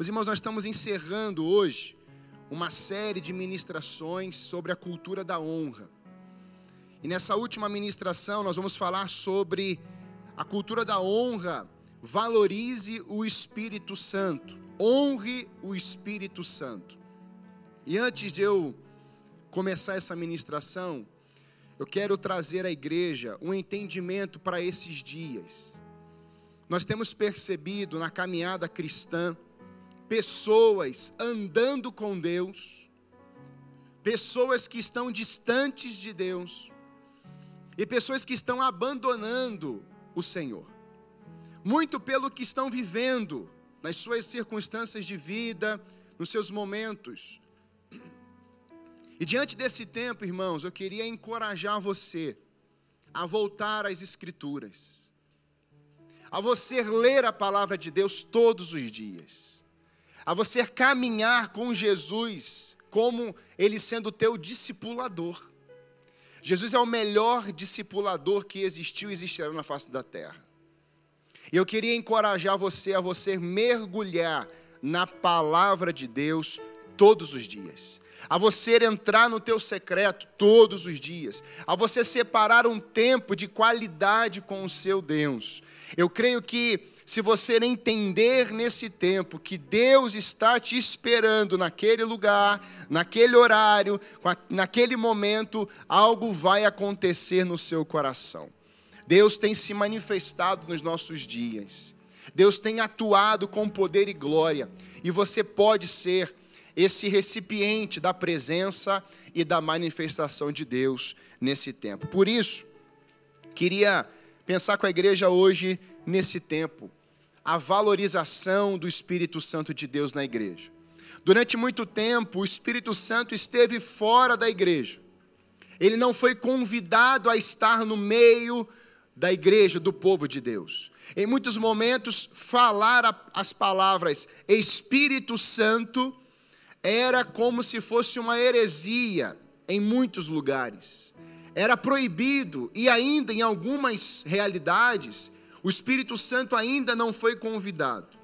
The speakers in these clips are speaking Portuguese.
Meus irmãos, nós estamos encerrando hoje uma série de ministrações sobre a cultura da honra. E nessa última ministração nós vamos falar sobre a cultura da honra. Valorize o Espírito Santo, honre o Espírito Santo. E antes de eu começar essa ministração, eu quero trazer à igreja um entendimento para esses dias. Nós temos percebido na caminhada cristã, pessoas andando com Deus, pessoas que estão distantes de Deus e pessoas que estão abandonando o Senhor. Muito pelo que estão vivendo nas suas circunstâncias de vida, nos seus momentos. E diante desse tempo, irmãos, eu queria encorajar você a voltar às Escrituras, a você ler a palavra de Deus todos os dias a você caminhar com Jesus como ele sendo teu discipulador. Jesus é o melhor discipulador que existiu e existirá na face da terra. E eu queria encorajar você a você mergulhar na palavra de Deus todos os dias. A você entrar no teu secreto todos os dias. A você separar um tempo de qualidade com o seu Deus. Eu creio que se você entender nesse tempo que Deus está te esperando naquele lugar, naquele horário, naquele momento, algo vai acontecer no seu coração. Deus tem se manifestado nos nossos dias. Deus tem atuado com poder e glória, e você pode ser esse recipiente da presença e da manifestação de Deus nesse tempo. Por isso, queria pensar com a igreja hoje nesse tempo a valorização do Espírito Santo de Deus na igreja. Durante muito tempo, o Espírito Santo esteve fora da igreja. Ele não foi convidado a estar no meio da igreja, do povo de Deus. Em muitos momentos, falar as palavras Espírito Santo era como se fosse uma heresia em muitos lugares. Era proibido e ainda em algumas realidades o Espírito Santo ainda não foi convidado.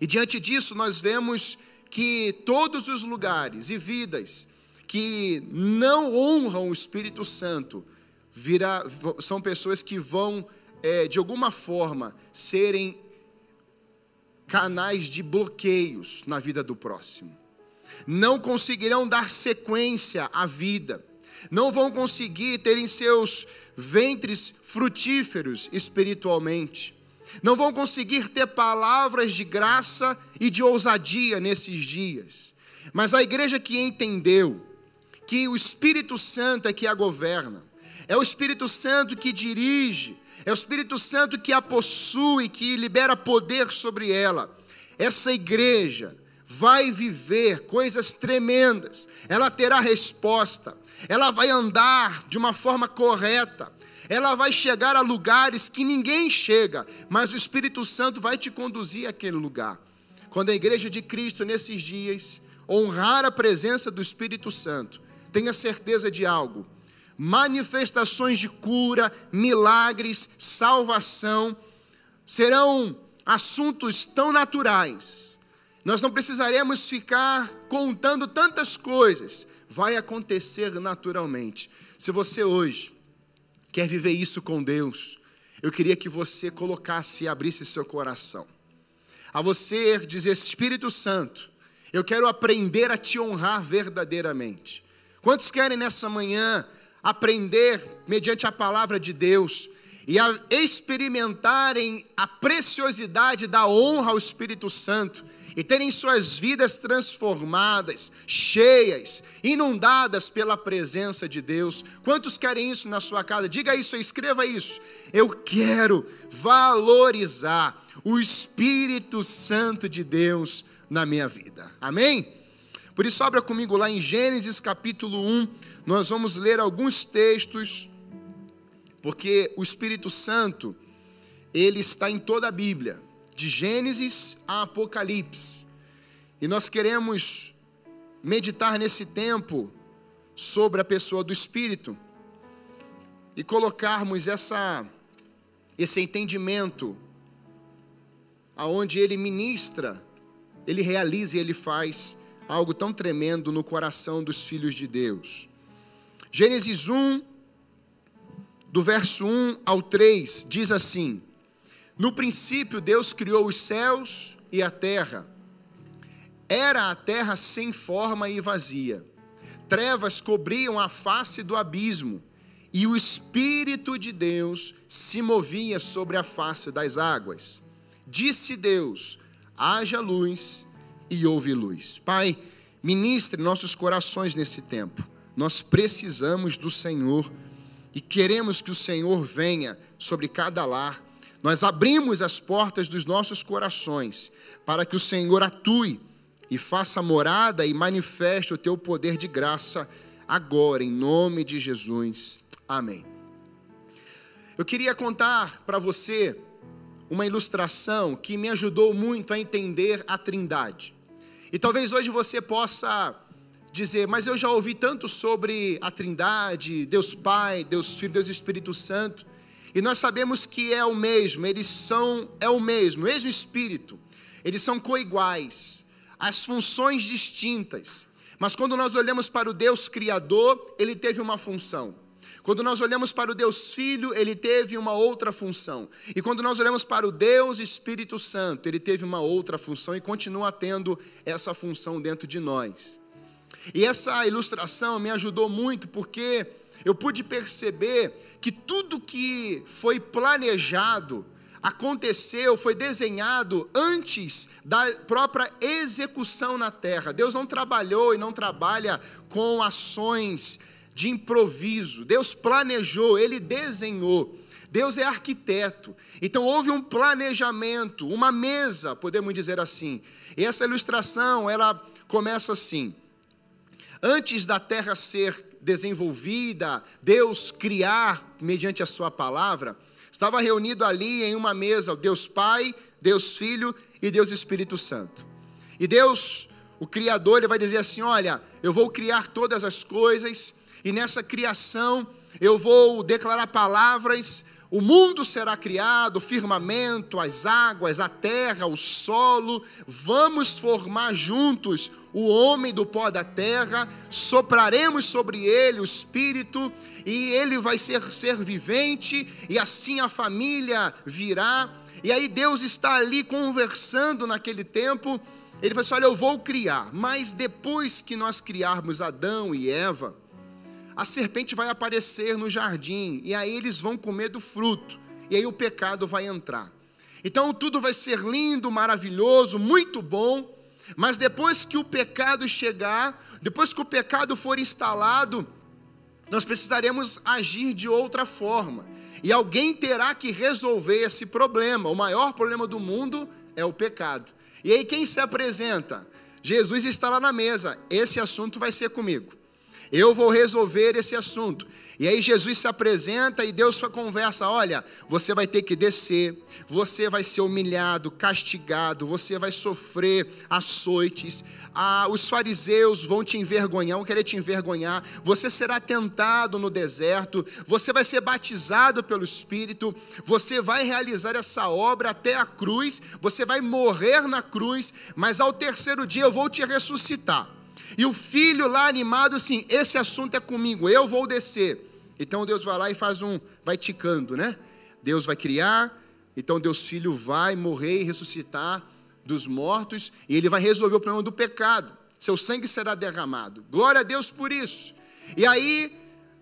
E diante disso, nós vemos que todos os lugares e vidas que não honram o Espírito Santo são pessoas que vão, é, de alguma forma, serem canais de bloqueios na vida do próximo. Não conseguirão dar sequência à vida, não vão conseguir ter em seus ventres frutíferos espiritualmente. Não vão conseguir ter palavras de graça e de ousadia nesses dias. Mas a igreja que entendeu que o Espírito Santo é que a governa, é o Espírito Santo que dirige, é o Espírito Santo que a possui, que libera poder sobre ela. Essa igreja vai viver coisas tremendas, ela terá resposta, ela vai andar de uma forma correta, ela vai chegar a lugares que ninguém chega, mas o Espírito Santo vai te conduzir àquele lugar. Quando a igreja de Cristo, nesses dias, honrar a presença do Espírito Santo, tenha certeza de algo: manifestações de cura, milagres, salvação, serão assuntos tão naturais. Nós não precisaremos ficar contando tantas coisas, vai acontecer naturalmente. Se você hoje quer viver isso com Deus, eu queria que você colocasse e abrisse seu coração. A você dizer, Espírito Santo, eu quero aprender a te honrar verdadeiramente. Quantos querem nessa manhã aprender, mediante a palavra de Deus, e a experimentarem a preciosidade da honra ao Espírito Santo e terem suas vidas transformadas, cheias, inundadas pela presença de Deus. Quantos querem isso na sua casa? Diga isso, escreva isso. Eu quero valorizar o Espírito Santo de Deus na minha vida. Amém? Por isso, abra comigo lá em Gênesis capítulo 1. Nós vamos ler alguns textos, porque o Espírito Santo, ele está em toda a Bíblia de Gênesis a Apocalipse. E nós queremos meditar nesse tempo sobre a pessoa do Espírito e colocarmos essa, esse entendimento aonde ele ministra ele realiza e ele faz algo tão tremendo no coração dos filhos de Deus. Gênesis 1, do verso 1 ao 3, diz assim: No princípio Deus criou os céus e a terra. Era a terra sem forma e vazia. Trevas cobriam a face do abismo, e o Espírito de Deus se movia sobre a face das águas. Disse Deus: haja luz e houve luz. Pai, ministre nossos corações nesse tempo. Nós precisamos do Senhor e queremos que o Senhor venha sobre cada lar. Nós abrimos as portas dos nossos corações para que o Senhor atue e faça morada e manifeste o teu poder de graça agora, em nome de Jesus. Amém. Eu queria contar para você uma ilustração que me ajudou muito a entender a Trindade. E talvez hoje você possa dizer, mas eu já ouvi tanto sobre a Trindade, Deus Pai, Deus Filho, Deus Espírito Santo, e nós sabemos que é o mesmo, eles são é o mesmo, o mesmo espírito. Eles são coiguais, as funções distintas. Mas quando nós olhamos para o Deus criador, ele teve uma função. Quando nós olhamos para o Deus Filho, ele teve uma outra função. E quando nós olhamos para o Deus Espírito Santo, ele teve uma outra função e continua tendo essa função dentro de nós. E essa ilustração me ajudou muito porque eu pude perceber que tudo que foi planejado aconteceu, foi desenhado antes da própria execução na terra. Deus não trabalhou e não trabalha com ações de improviso. Deus planejou, ele desenhou. Deus é arquiteto. Então houve um planejamento, uma mesa, podemos dizer assim. E essa ilustração, ela começa assim: Antes da terra ser desenvolvida, Deus criar mediante a sua palavra, estava reunido ali em uma mesa Deus Pai, Deus Filho e Deus Espírito Santo. E Deus, o Criador, ele vai dizer assim: Olha, eu vou criar todas as coisas, e nessa criação eu vou declarar palavras. O mundo será criado, o firmamento, as águas, a terra, o solo. Vamos formar juntos o homem do pó da terra, sopraremos sobre ele o espírito, e ele vai ser ser vivente, e assim a família virá. E aí Deus está ali conversando naquele tempo. Ele vai assim: Olha, eu vou criar, mas depois que nós criarmos Adão e Eva, a serpente vai aparecer no jardim, e aí eles vão comer do fruto, e aí o pecado vai entrar. Então tudo vai ser lindo, maravilhoso, muito bom, mas depois que o pecado chegar, depois que o pecado for instalado, nós precisaremos agir de outra forma. E alguém terá que resolver esse problema. O maior problema do mundo é o pecado. E aí quem se apresenta? Jesus está lá na mesa. Esse assunto vai ser comigo. Eu vou resolver esse assunto. E aí Jesus se apresenta e Deus sua conversa: olha, você vai ter que descer, você vai ser humilhado, castigado, você vai sofrer açoites. Ah, os fariseus vão te envergonhar, vão querer te envergonhar. Você será tentado no deserto, você vai ser batizado pelo Espírito, você vai realizar essa obra até a cruz, você vai morrer na cruz, mas ao terceiro dia eu vou te ressuscitar. E o filho lá animado assim: esse assunto é comigo, eu vou descer. Então Deus vai lá e faz um, vai ticando, né? Deus vai criar, então Deus filho vai morrer e ressuscitar dos mortos, e ele vai resolver o problema do pecado. Seu sangue será derramado. Glória a Deus por isso. E aí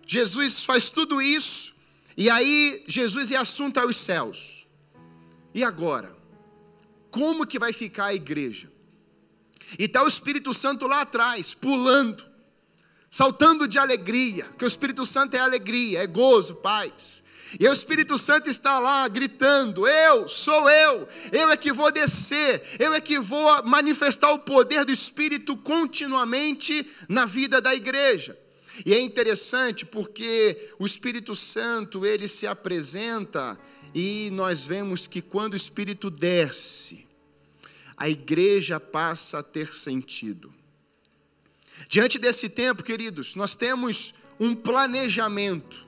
Jesus faz tudo isso, e aí Jesus é assunto aos céus. E agora? Como que vai ficar a igreja? E está o Espírito Santo lá atrás, pulando, saltando de alegria, que o Espírito Santo é alegria, é gozo, paz. E o Espírito Santo está lá gritando: Eu sou eu, eu é que vou descer, eu é que vou manifestar o poder do Espírito continuamente na vida da igreja. E é interessante porque o Espírito Santo ele se apresenta e nós vemos que quando o Espírito desce, a igreja passa a ter sentido. Diante desse tempo, queridos, nós temos um planejamento.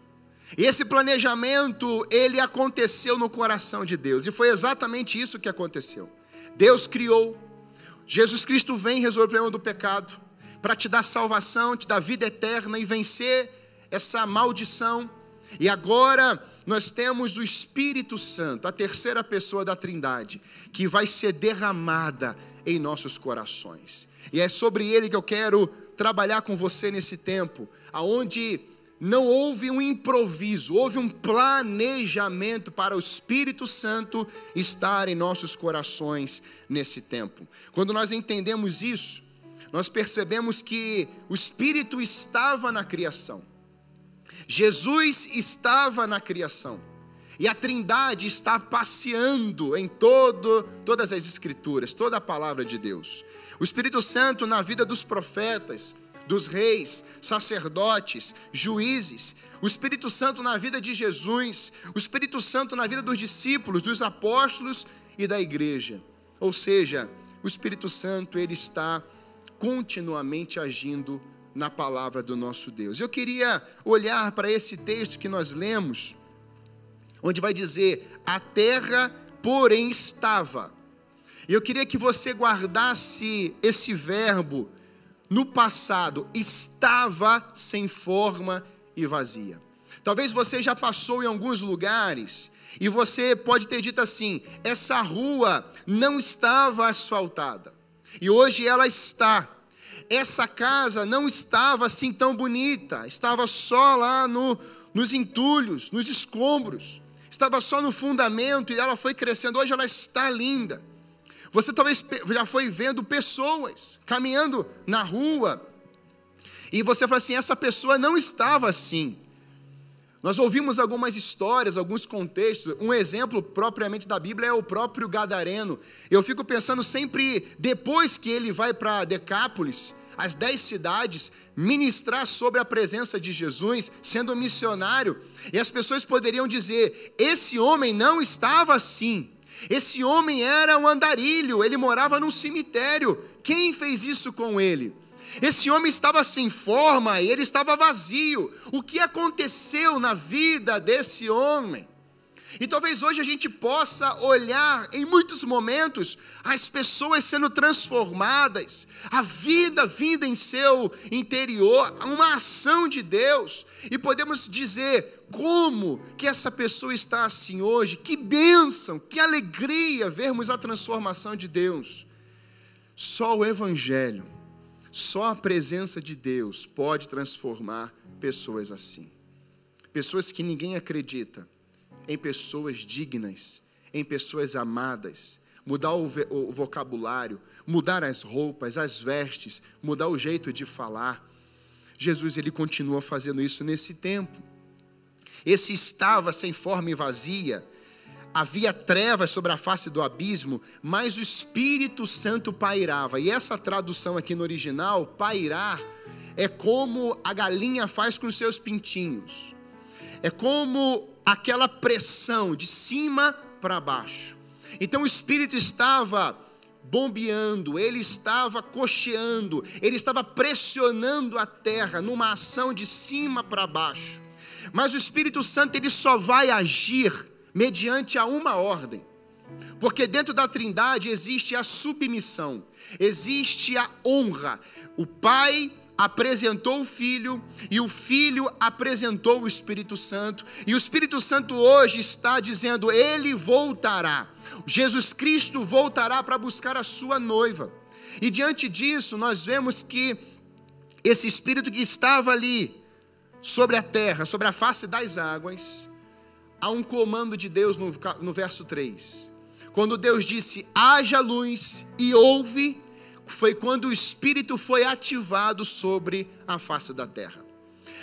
E esse planejamento, ele aconteceu no coração de Deus. E foi exatamente isso que aconteceu. Deus criou. Jesus Cristo vem resolver o problema do pecado, para te dar salvação, te dar vida eterna e vencer essa maldição. E agora nós temos o Espírito Santo, a terceira pessoa da Trindade, que vai ser derramada em nossos corações. E é sobre ele que eu quero trabalhar com você nesse tempo, aonde não houve um improviso, houve um planejamento para o Espírito Santo estar em nossos corações nesse tempo. Quando nós entendemos isso, nós percebemos que o Espírito estava na criação. Jesus estava na criação. E a Trindade está passeando em todo, todas as Escrituras, toda a palavra de Deus. O Espírito Santo na vida dos profetas, dos reis, sacerdotes, juízes, o Espírito Santo na vida de Jesus, o Espírito Santo na vida dos discípulos, dos apóstolos e da igreja. Ou seja, o Espírito Santo ele está continuamente agindo na palavra do nosso Deus. Eu queria olhar para esse texto que nós lemos, onde vai dizer: a terra, porém, estava. Eu queria que você guardasse esse verbo no passado, estava sem forma e vazia. Talvez você já passou em alguns lugares e você pode ter dito assim: essa rua não estava asfaltada e hoje ela está. Essa casa não estava assim tão bonita, estava só lá no, nos entulhos, nos escombros, estava só no fundamento e ela foi crescendo. Hoje ela está linda. Você talvez já foi vendo pessoas caminhando na rua e você fala assim: essa pessoa não estava assim. Nós ouvimos algumas histórias, alguns contextos. Um exemplo propriamente da Bíblia é o próprio Gadareno. Eu fico pensando sempre, depois que ele vai para Decápolis, as dez cidades, ministrar sobre a presença de Jesus, sendo missionário, e as pessoas poderiam dizer: esse homem não estava assim. Esse homem era um andarilho, ele morava num cemitério. Quem fez isso com ele? Esse homem estava sem forma ele estava vazio. O que aconteceu na vida desse homem? E talvez hoje a gente possa olhar em muitos momentos as pessoas sendo transformadas, a vida vinda em seu interior, uma ação de Deus, e podemos dizer como que essa pessoa está assim hoje, que bênção, que alegria vermos a transformação de Deus. Só o Evangelho, só a presença de Deus pode transformar pessoas assim. Pessoas que ninguém acredita, em pessoas dignas, em pessoas amadas, mudar o, o vocabulário, mudar as roupas, as vestes, mudar o jeito de falar. Jesus ele continua fazendo isso nesse tempo. Esse estava sem forma e vazia, havia trevas sobre a face do abismo, mas o Espírito Santo pairava. E essa tradução aqui no original, pairar, é como a galinha faz com seus pintinhos. É como aquela pressão de cima para baixo. Então o espírito estava bombeando, ele estava cocheando, ele estava pressionando a terra numa ação de cima para baixo. Mas o Espírito Santo ele só vai agir mediante a uma ordem. Porque dentro da Trindade existe a submissão, existe a honra. O Pai apresentou o Filho e o Filho apresentou o Espírito Santo, e o Espírito Santo hoje está dizendo: Ele voltará. Jesus Cristo voltará para buscar a sua noiva. E diante disso, nós vemos que esse Espírito que estava ali sobre a terra, sobre a face das águas, há um comando de Deus no, no verso 3. Quando Deus disse: haja luz e houve foi quando o Espírito foi ativado sobre a face da terra.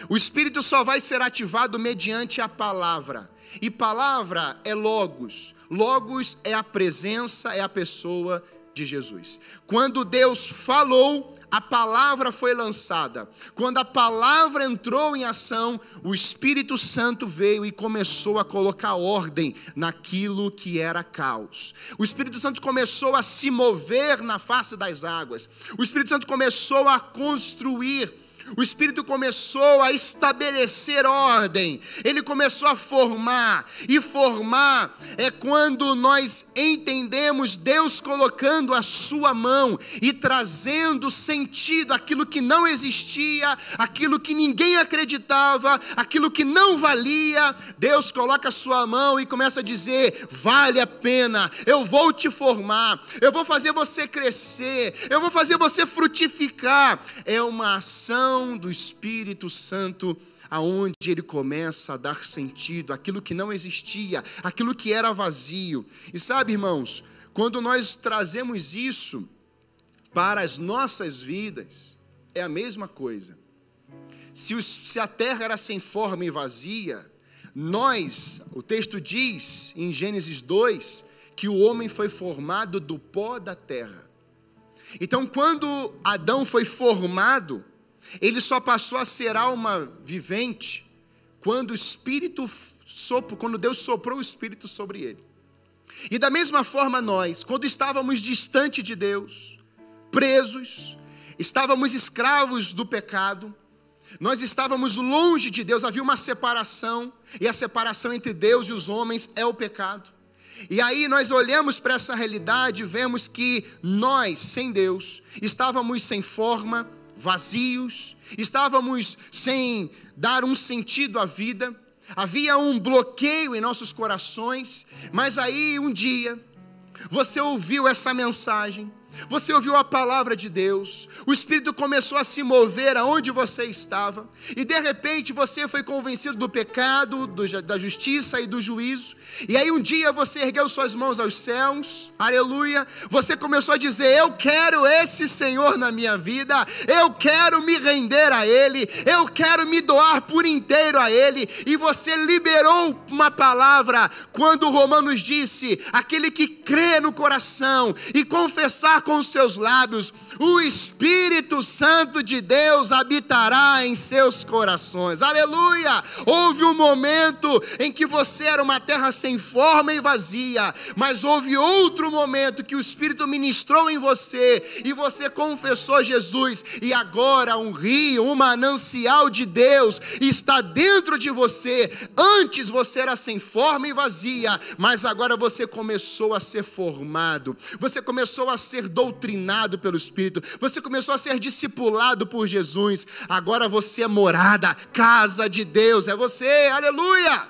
O Espírito só vai ser ativado mediante a palavra. E palavra é logos. Logos é a presença, é a pessoa de Jesus. Quando Deus falou, a palavra foi lançada. Quando a palavra entrou em ação, o Espírito Santo veio e começou a colocar ordem naquilo que era caos. O Espírito Santo começou a se mover na face das águas. O Espírito Santo começou a construir O Espírito começou a estabelecer ordem, ele começou a formar, e formar é quando nós entendemos Deus colocando a Sua mão e trazendo sentido aquilo que não existia, aquilo que ninguém acreditava, aquilo que não valia. Deus coloca a Sua mão e começa a dizer: vale a pena, eu vou te formar, eu vou fazer você crescer, eu vou fazer você frutificar. É uma ação do Espírito Santo, aonde ele começa a dar sentido aquilo que não existia, aquilo que era vazio. E sabe, irmãos, quando nós trazemos isso para as nossas vidas, é a mesma coisa. Se, se a terra era sem forma e vazia, nós, o texto diz em Gênesis 2, que o homem foi formado do pó da terra. Então, quando Adão foi formado, ele só passou a ser alma vivente quando o Espírito sopro, quando Deus soprou o Espírito sobre ele. E da mesma forma nós, quando estávamos distante de Deus, presos, estávamos escravos do pecado, nós estávamos longe de Deus, havia uma separação, e a separação entre Deus e os homens é o pecado. E aí nós olhamos para essa realidade e vemos que nós, sem Deus, estávamos sem forma, vazios, estávamos sem dar um sentido à vida, havia um bloqueio em nossos corações, mas aí um dia você ouviu essa mensagem, você ouviu a palavra de Deus, o Espírito começou a se mover aonde você estava, e de repente você foi convencido do pecado, do, da justiça e do juízo, e aí um dia você ergueu suas mãos aos céus, aleluia, você começou a dizer: Eu quero esse Senhor na minha vida, eu quero me render a Ele, eu quero me doar por inteiro a Ele, e você liberou uma palavra quando Romanos disse: Aquele que crê no coração e confessar com os seus lábios, o Espírito Santo de Deus habitará em seus corações. Aleluia! Houve um momento em que você era uma terra sem forma e vazia, mas houve outro momento que o Espírito ministrou em você e você confessou Jesus, e agora um rio, um manancial de Deus está dentro de você. Antes você era sem forma e vazia, mas agora você começou a ser formado, você começou a ser doutrinado pelo Espírito, você começou a ser discipulado por Jesus, agora você é morada, casa de Deus, é você, aleluia!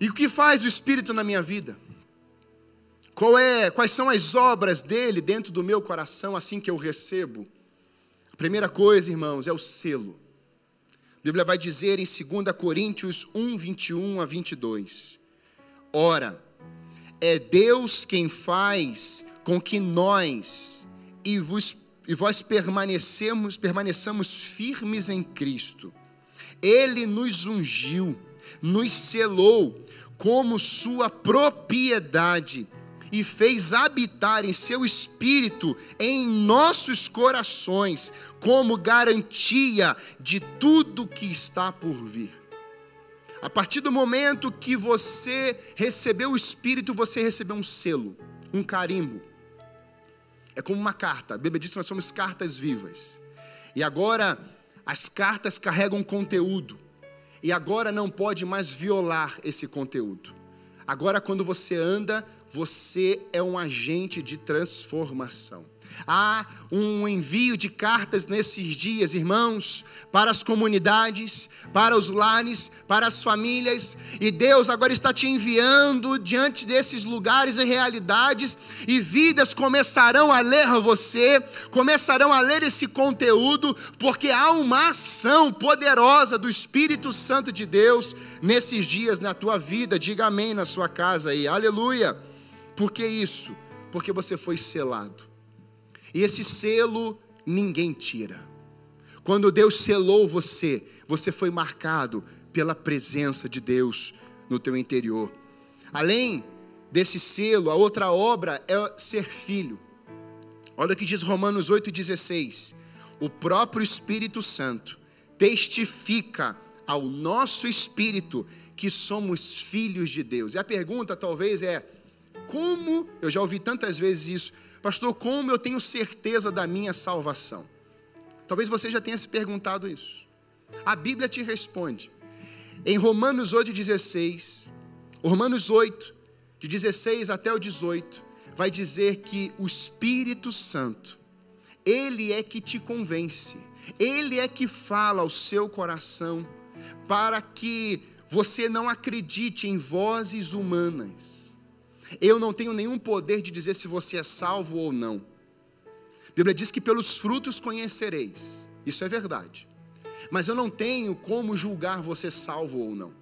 E o que faz o Espírito na minha vida? Qual é, quais são as obras dele dentro do meu coração assim que eu recebo? A primeira coisa, irmãos, é o selo. A Bíblia vai dizer em 2 Coríntios 1, 21 a 22. Ora, é Deus quem faz com que nós e, vos, e vós permanecemos, permaneçamos firmes em Cristo. Ele nos ungiu, nos selou como sua propriedade e fez habitar em seu espírito em nossos corações, como garantia de tudo que está por vir. A partir do momento que você recebeu o espírito, você recebeu um selo, um carimbo. É como uma carta. A Bíblia diz que nós somos cartas vivas. E agora as cartas carregam conteúdo. E agora não pode mais violar esse conteúdo. Agora, quando você anda, você é um agente de transformação. Há um envio de cartas nesses dias, irmãos, para as comunidades, para os lares, para as famílias, e Deus agora está te enviando diante desses lugares e realidades, e vidas começarão a ler você, começarão a ler esse conteúdo, porque há uma ação poderosa do Espírito Santo de Deus nesses dias na tua vida. Diga amém na sua casa aí, aleluia. Por que isso? Porque você foi selado. E esse selo ninguém tira. Quando Deus selou você, você foi marcado pela presença de Deus no teu interior. Além desse selo, a outra obra é ser filho. Olha o que diz Romanos 8,16. O próprio Espírito Santo testifica ao nosso espírito que somos filhos de Deus. E a pergunta talvez é: como, eu já ouvi tantas vezes isso, Pastor, como eu tenho certeza da minha salvação? Talvez você já tenha se perguntado isso. A Bíblia te responde. Em Romanos 8,16, Romanos 8, de 16 até o 18, vai dizer que o Espírito Santo, ele é que te convence, ele é que fala ao seu coração, para que você não acredite em vozes humanas. Eu não tenho nenhum poder de dizer se você é salvo ou não. A Bíblia diz que pelos frutos conhecereis. Isso é verdade. Mas eu não tenho como julgar você salvo ou não.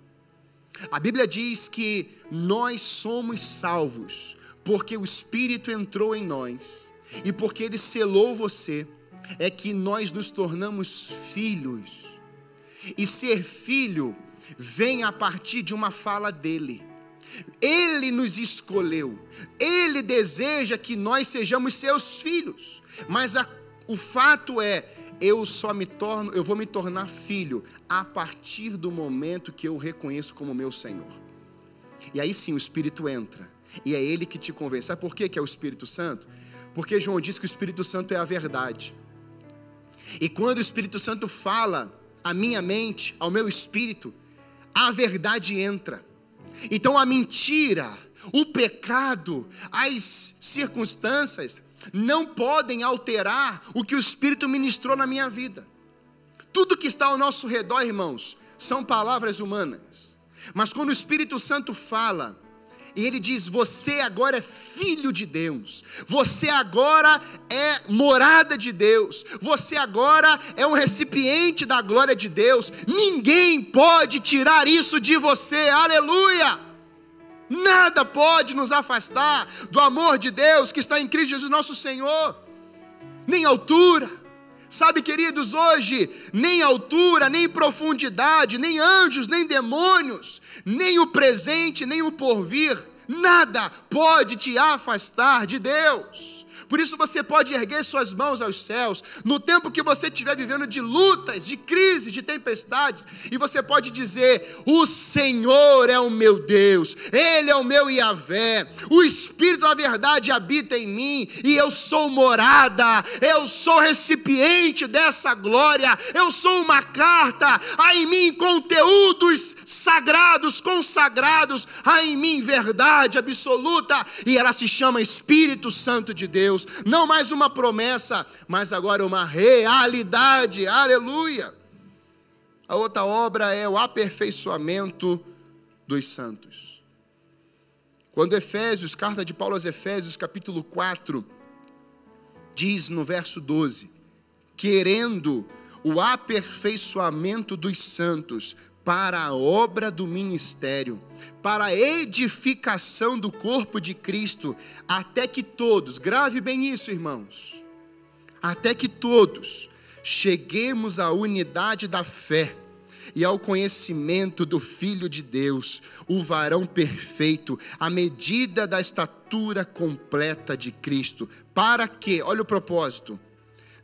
A Bíblia diz que nós somos salvos porque o Espírito entrou em nós e porque ele selou você, é que nós nos tornamos filhos. E ser filho vem a partir de uma fala dele. Ele nos escolheu, ele deseja que nós sejamos seus filhos, mas a, o fato é, eu só me torno, eu vou me tornar filho a partir do momento que eu reconheço como meu Senhor. E aí sim o Espírito entra, e é ele que te convence. Sabe por que é o Espírito Santo? Porque João diz que o Espírito Santo é a verdade. E quando o Espírito Santo fala à minha mente, ao meu espírito, a verdade entra. Então a mentira, o pecado, as circunstâncias não podem alterar o que o Espírito ministrou na minha vida. Tudo que está ao nosso redor, irmãos, são palavras humanas. Mas quando o Espírito Santo fala, e ele diz: Você agora é filho de Deus, você agora é morada de Deus, você agora é um recipiente da glória de Deus, ninguém pode tirar isso de você, aleluia! Nada pode nos afastar do amor de Deus que está em Cristo Jesus, nosso Senhor, nem altura, Sabe, queridos, hoje, nem altura, nem profundidade, nem anjos, nem demônios, nem o presente, nem o porvir, nada pode te afastar de Deus. Por isso você pode erguer suas mãos aos céus, no tempo que você estiver vivendo de lutas, de crises, de tempestades, e você pode dizer: O Senhor é o meu Deus, Ele é o meu Iavé, o Espírito da verdade habita em mim, e eu sou morada, eu sou recipiente dessa glória, eu sou uma carta, há em mim conteúdos sagrados, consagrados, há em mim verdade absoluta, e ela se chama Espírito Santo de Deus. Não mais uma promessa, mas agora uma realidade, aleluia. A outra obra é o aperfeiçoamento dos santos. Quando Efésios, carta de Paulo aos Efésios, capítulo 4, diz no verso 12: querendo o aperfeiçoamento dos santos para a obra do ministério, para a edificação do corpo de Cristo, até que todos, grave bem isso, irmãos, até que todos cheguemos à unidade da fé e ao conhecimento do Filho de Deus, o varão perfeito, à medida da estatura completa de Cristo, para que, olha o propósito,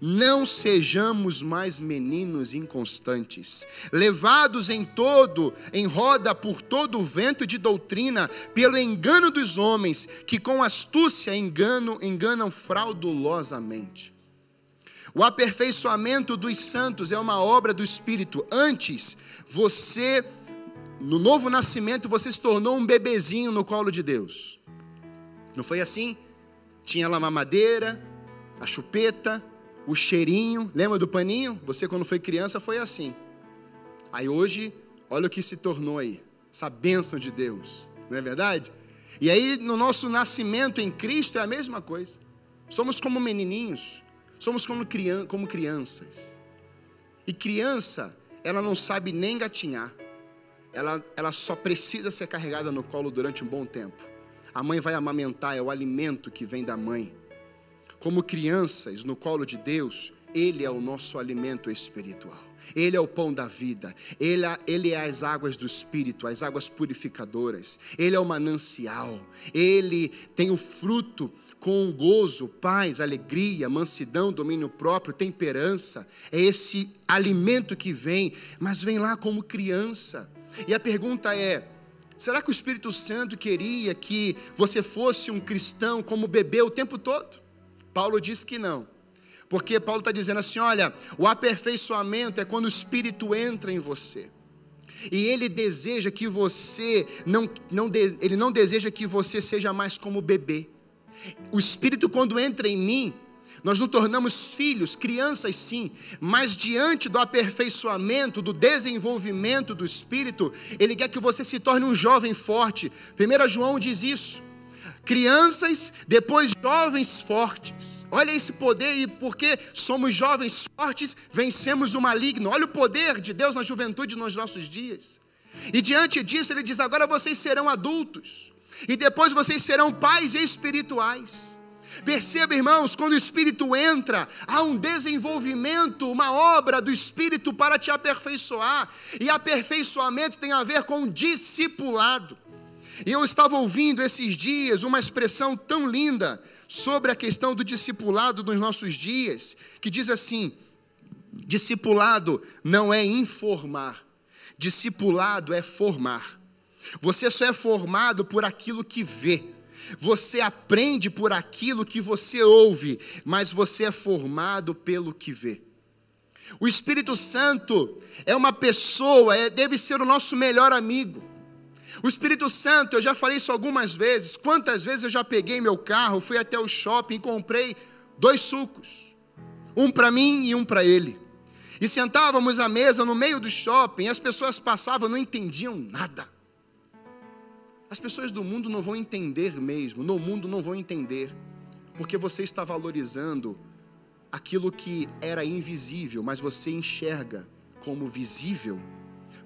não sejamos mais meninos inconstantes, levados em todo, em roda por todo o vento de doutrina, pelo engano dos homens, que com astúcia engano, enganam fraudulosamente. O aperfeiçoamento dos santos é uma obra do Espírito. Antes, você, no novo nascimento, você se tornou um bebezinho no colo de Deus. Não foi assim? Tinha lá a mamadeira, a chupeta, o cheirinho, lembra do paninho? Você, quando foi criança, foi assim. Aí hoje, olha o que se tornou aí, essa bênção de Deus, não é verdade? E aí, no nosso nascimento em Cristo, é a mesma coisa. Somos como menininhos, somos como, crian como crianças. E criança, ela não sabe nem gatinhar, ela, ela só precisa ser carregada no colo durante um bom tempo. A mãe vai amamentar, é o alimento que vem da mãe. Como crianças no colo de Deus, Ele é o nosso alimento espiritual. Ele é o pão da vida, ele, é, ele é as águas do Espírito, as águas purificadoras, Ele é o manancial, Ele tem o fruto com gozo, paz, alegria, mansidão, domínio próprio, temperança. É esse alimento que vem, mas vem lá como criança. E a pergunta é: será que o Espírito Santo queria que você fosse um cristão como bebê o tempo todo? Paulo diz que não. Porque Paulo está dizendo assim: olha, o aperfeiçoamento é quando o Espírito entra em você. E ele deseja que você não, não ele não deseja que você seja mais como bebê. O Espírito, quando entra em mim, nós nos tornamos filhos, crianças sim, mas diante do aperfeiçoamento, do desenvolvimento do Espírito, Ele quer que você se torne um jovem forte. 1 João diz isso. Crianças, depois jovens fortes. Olha esse poder e porque somos jovens fortes, vencemos o maligno. Olha o poder de Deus na juventude nos nossos dias. E diante disso, ele diz: agora vocês serão adultos, e depois vocês serão pais espirituais. Perceba, irmãos, quando o Espírito entra, há um desenvolvimento, uma obra do Espírito para te aperfeiçoar, e aperfeiçoamento tem a ver com discipulado. E eu estava ouvindo esses dias uma expressão tão linda sobre a questão do discipulado nos nossos dias, que diz assim: discipulado não é informar, discipulado é formar. Você só é formado por aquilo que vê. Você aprende por aquilo que você ouve, mas você é formado pelo que vê. O Espírito Santo é uma pessoa, é, deve ser o nosso melhor amigo. O Espírito Santo, eu já falei isso algumas vezes. Quantas vezes eu já peguei meu carro, fui até o shopping e comprei dois sucos, um para mim e um para ele. E sentávamos à mesa no meio do shopping, e as pessoas passavam, não entendiam nada. As pessoas do mundo não vão entender mesmo, no mundo não vão entender, porque você está valorizando aquilo que era invisível, mas você enxerga como visível,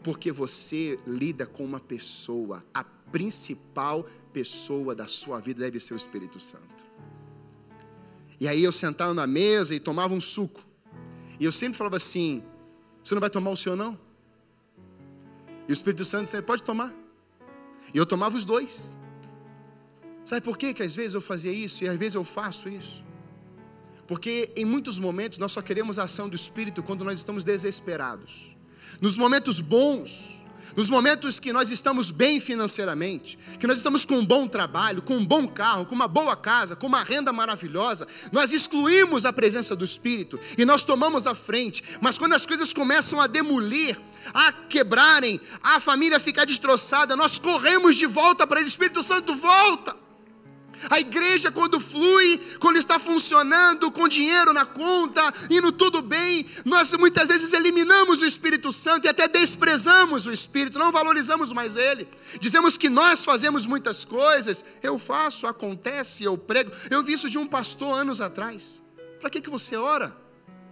porque você lida com uma pessoa, a principal pessoa da sua vida deve ser o Espírito Santo. E aí eu sentava na mesa e tomava um suco. E eu sempre falava assim: Você não vai tomar o seu, não? E o Espírito Santo disse: Pode tomar. E eu tomava os dois. Sabe por quê que às vezes eu fazia isso e às vezes eu faço isso? Porque em muitos momentos nós só queremos a ação do Espírito quando nós estamos desesperados. Nos momentos bons, nos momentos que nós estamos bem financeiramente, que nós estamos com um bom trabalho, com um bom carro, com uma boa casa, com uma renda maravilhosa, nós excluímos a presença do Espírito e nós tomamos a frente. Mas quando as coisas começam a demolir, a quebrarem, a família ficar destroçada, nós corremos de volta para ele, Espírito Santo, volta. A igreja, quando flui, quando está funcionando, com dinheiro na conta, indo tudo bem, nós muitas vezes eliminamos o Espírito Santo e até desprezamos o Espírito, não valorizamos mais ele. Dizemos que nós fazemos muitas coisas, eu faço, acontece, eu prego. Eu vi isso de um pastor anos atrás. Para que, que você ora?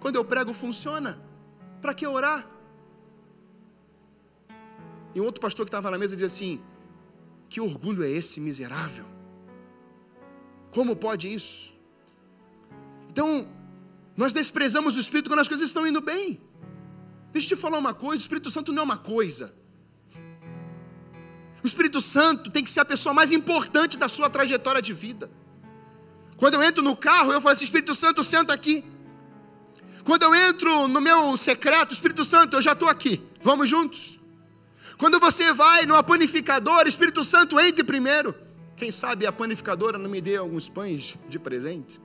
Quando eu prego, funciona. Para que orar? E um outro pastor que estava na mesa dizia assim: Que orgulho é esse miserável? Como pode isso? Então, nós desprezamos o Espírito quando as coisas estão indo bem. Deixa eu te falar uma coisa: o Espírito Santo não é uma coisa. O Espírito Santo tem que ser a pessoa mais importante da sua trajetória de vida. Quando eu entro no carro, eu falo assim: Espírito Santo, senta aqui. Quando eu entro no meu secreto, Espírito Santo, eu já estou aqui. Vamos juntos? Quando você vai no panificador, Espírito Santo, entre primeiro. Quem sabe a panificadora não me dê alguns pães de presente?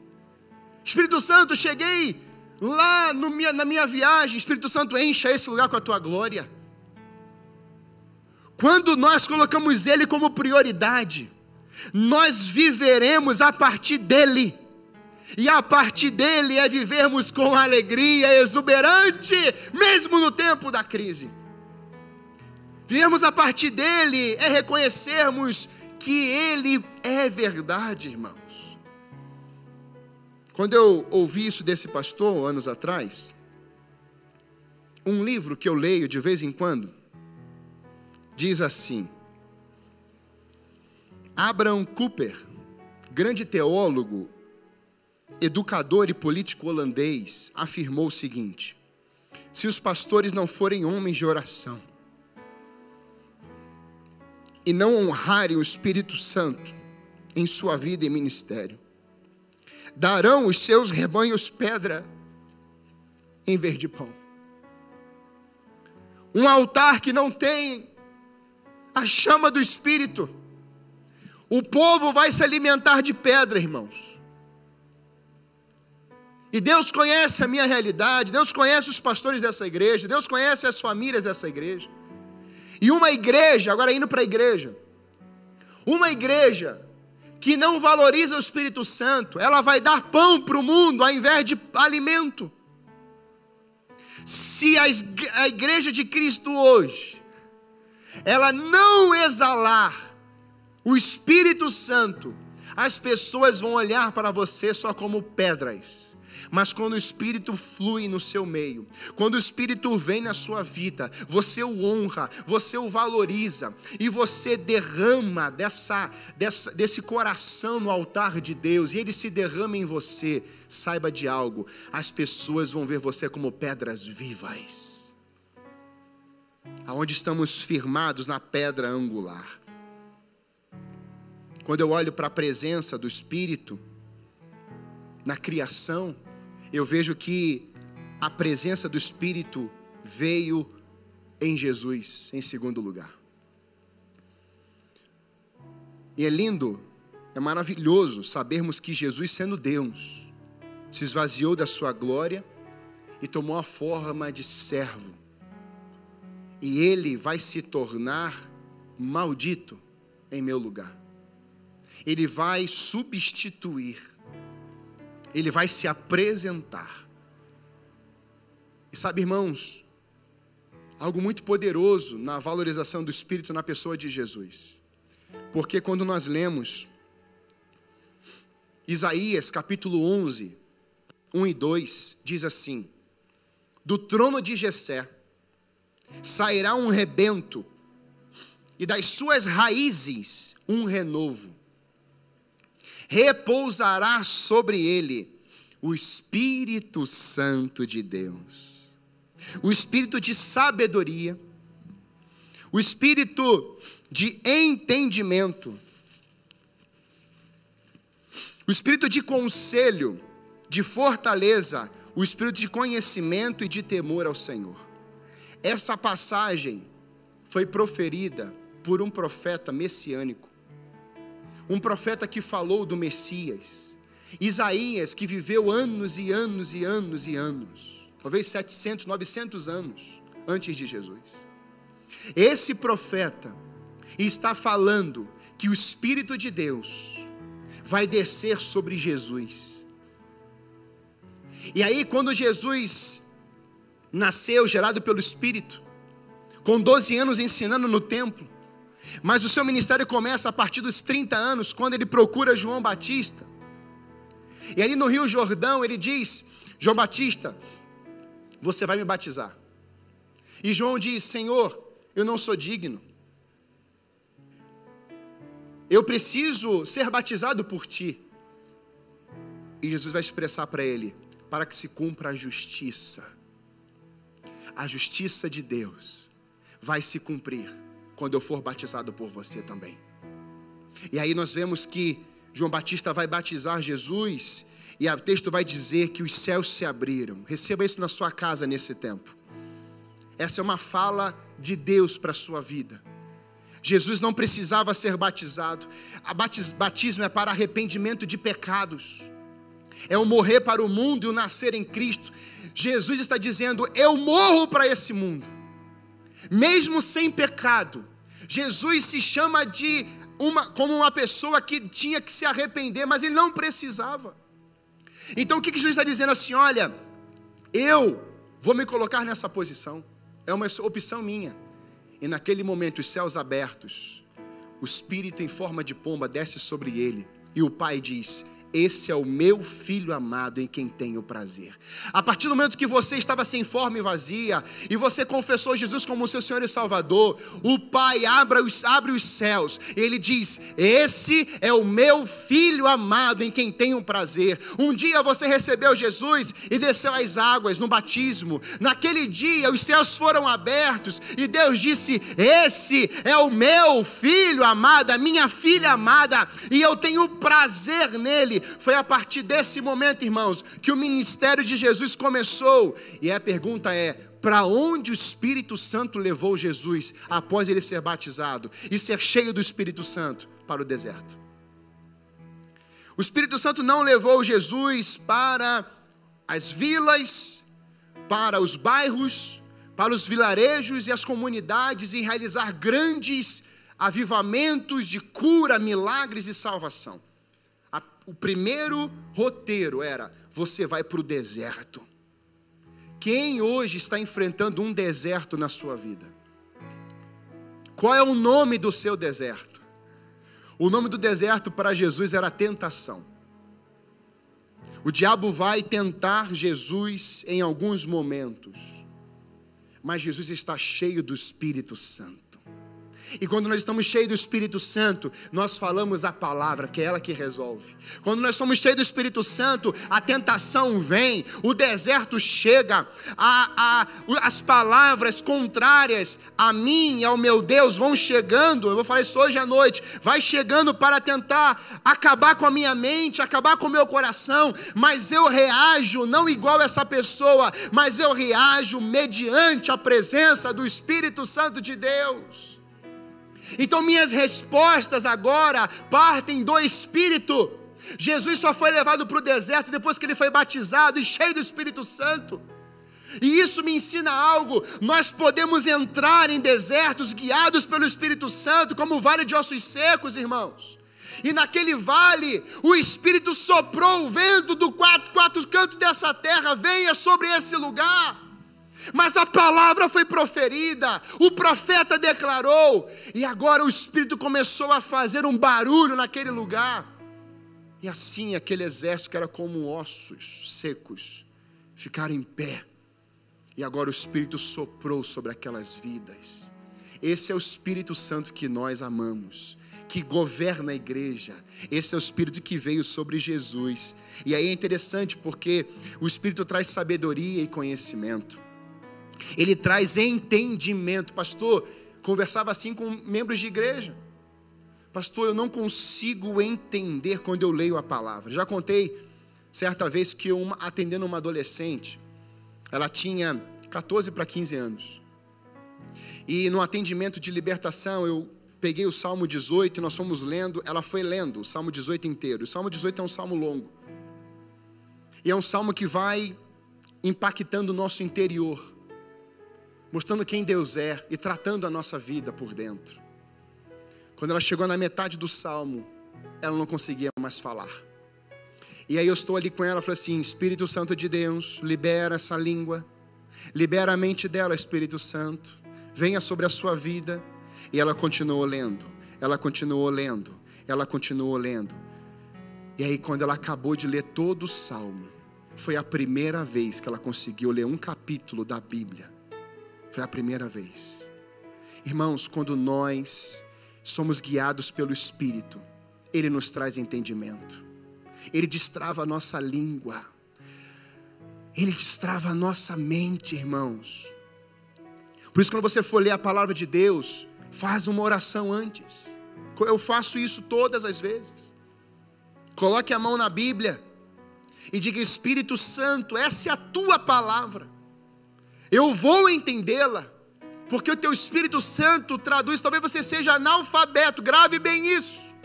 Espírito Santo, cheguei lá minha, na minha viagem. Espírito Santo, encha esse lugar com a tua glória. Quando nós colocamos Ele como prioridade, nós viveremos a partir dEle. E a partir dele é vivermos com alegria exuberante, mesmo no tempo da crise. Vivermos a partir dele é reconhecermos que Ele é verdade, irmãos. Quando eu ouvi isso desse pastor, anos atrás, um livro que eu leio de vez em quando, diz assim: Abraham Cooper, grande teólogo, educador e político holandês, afirmou o seguinte: se os pastores não forem homens de oração, e não honrarem o Espírito Santo em sua vida e ministério. Darão os seus rebanhos pedra em vez de pão. Um altar que não tem a chama do Espírito. O povo vai se alimentar de pedra, irmãos. E Deus conhece a minha realidade, Deus conhece os pastores dessa igreja, Deus conhece as famílias dessa igreja. E uma igreja, agora indo para a igreja, uma igreja que não valoriza o Espírito Santo, ela vai dar pão para o mundo ao invés de alimento. Se a igreja de Cristo hoje, ela não exalar o Espírito Santo, as pessoas vão olhar para você só como pedras. Mas quando o Espírito flui no seu meio, quando o Espírito vem na sua vida, você o honra, você o valoriza e você derrama dessa, dessa, desse coração no altar de Deus e ele se derrama em você. Saiba de algo, as pessoas vão ver você como pedras vivas, aonde estamos firmados na pedra angular. Quando eu olho para a presença do Espírito na criação, eu vejo que a presença do Espírito veio em Jesus, em segundo lugar. E é lindo, é maravilhoso sabermos que Jesus, sendo Deus, se esvaziou da sua glória e tomou a forma de servo. E ele vai se tornar maldito em meu lugar. Ele vai substituir ele vai se apresentar. E sabe, irmãos, algo muito poderoso na valorização do Espírito na pessoa de Jesus. Porque quando nós lemos Isaías capítulo 11, 1 e 2, diz assim: Do trono de Jessé sairá um rebento, e das suas raízes um renovo repousará sobre ele o Espírito Santo de Deus, o Espírito de sabedoria, o Espírito de entendimento, o Espírito de conselho, de fortaleza, o Espírito de conhecimento e de temor ao Senhor. Essa passagem foi proferida por um profeta messiânico um profeta que falou do Messias. Isaías, que viveu anos e anos e anos e anos, talvez 700, 900 anos antes de Jesus. Esse profeta está falando que o Espírito de Deus vai descer sobre Jesus. E aí, quando Jesus nasceu, gerado pelo Espírito, com 12 anos ensinando no templo, mas o seu ministério começa a partir dos 30 anos, quando ele procura João Batista. E ali no Rio Jordão, ele diz: João Batista, você vai me batizar. E João diz: Senhor, eu não sou digno. Eu preciso ser batizado por ti. E Jesus vai expressar para ele: para que se cumpra a justiça. A justiça de Deus vai se cumprir quando eu for batizado por você também. E aí nós vemos que João Batista vai batizar Jesus, e o texto vai dizer que os céus se abriram. Receba isso na sua casa nesse tempo. Essa é uma fala de Deus para a sua vida. Jesus não precisava ser batizado. A batismo é para arrependimento de pecados. É o morrer para o mundo e o nascer em Cristo. Jesus está dizendo: Eu morro para esse mundo, mesmo sem pecado, Jesus se chama de uma, como uma pessoa que tinha que se arrepender, mas ele não precisava. Então o que, que Jesus está dizendo assim? Olha, eu vou me colocar nessa posição, é uma opção minha. E naquele momento, os céus abertos, o Espírito em forma de pomba desce sobre ele, e o Pai diz: esse é o meu filho amado em quem tenho prazer. A partir do momento que você estava sem forma e vazia, e você confessou Jesus como seu Senhor e Salvador, o Pai abre os, abre os céus, Ele diz: Esse é o meu filho amado em quem tenho prazer. Um dia você recebeu Jesus e desceu as águas no batismo. Naquele dia os céus foram abertos, e Deus disse: Esse é o meu filho amado, a minha filha amada, e eu tenho prazer nele foi a partir desse momento, irmãos, que o ministério de Jesus começou. E a pergunta é: para onde o Espírito Santo levou Jesus após ele ser batizado e ser cheio do Espírito Santo? Para o deserto. O Espírito Santo não levou Jesus para as vilas, para os bairros, para os vilarejos e as comunidades e realizar grandes avivamentos de cura, milagres e salvação. O primeiro roteiro era: você vai para o deserto. Quem hoje está enfrentando um deserto na sua vida? Qual é o nome do seu deserto? O nome do deserto para Jesus era tentação. O diabo vai tentar Jesus em alguns momentos, mas Jesus está cheio do Espírito Santo. E quando nós estamos cheios do Espírito Santo, nós falamos a palavra, que é ela que resolve. Quando nós somos cheios do Espírito Santo, a tentação vem, o deserto chega, a, a, as palavras contrárias a mim e ao meu Deus vão chegando. Eu vou falar isso hoje à noite. Vai chegando para tentar acabar com a minha mente, acabar com o meu coração, mas eu reajo não igual essa pessoa, mas eu reajo mediante a presença do Espírito Santo de Deus. Então, minhas respostas agora partem do Espírito. Jesus só foi levado para o deserto depois que ele foi batizado e cheio do Espírito Santo. E isso me ensina algo. Nós podemos entrar em desertos guiados pelo Espírito Santo, como o vale de ossos secos, irmãos. E naquele vale, o Espírito soprou o vento do quatro, quatro cantos dessa terra, venha sobre esse lugar. Mas a palavra foi proferida, o profeta declarou, e agora o Espírito começou a fazer um barulho naquele lugar. E assim aquele exército que era como ossos secos ficaram em pé. E agora o Espírito soprou sobre aquelas vidas. Esse é o Espírito Santo que nós amamos, que governa a igreja. Esse é o Espírito que veio sobre Jesus. E aí é interessante porque o Espírito traz sabedoria e conhecimento ele traz entendimento. Pastor, conversava assim com membros de igreja. Pastor, eu não consigo entender quando eu leio a palavra. Já contei certa vez que atendendo uma adolescente, ela tinha 14 para 15 anos. E no atendimento de libertação, eu peguei o Salmo 18 e nós fomos lendo, ela foi lendo o Salmo 18 inteiro. O Salmo 18 é um salmo longo. E é um salmo que vai impactando o nosso interior mostrando quem Deus é e tratando a nossa vida por dentro. Quando ela chegou na metade do salmo, ela não conseguia mais falar. E aí eu estou ali com ela, falei assim: Espírito Santo de Deus, libera essa língua, libera a mente dela, Espírito Santo, venha sobre a sua vida. E ela continuou lendo, ela continuou lendo, ela continuou lendo. E aí, quando ela acabou de ler todo o salmo, foi a primeira vez que ela conseguiu ler um capítulo da Bíblia foi a primeira vez. Irmãos, quando nós somos guiados pelo Espírito, Ele nos traz entendimento, Ele destrava a nossa língua, Ele destrava a nossa mente, irmãos. Por isso, quando você for ler a palavra de Deus, faz uma oração antes. Eu faço isso todas as vezes. Coloque a mão na Bíblia e diga: Espírito Santo, essa é a tua palavra. Eu vou entendê-la, porque o teu Espírito Santo traduz. Talvez você seja analfabeto, grave bem isso.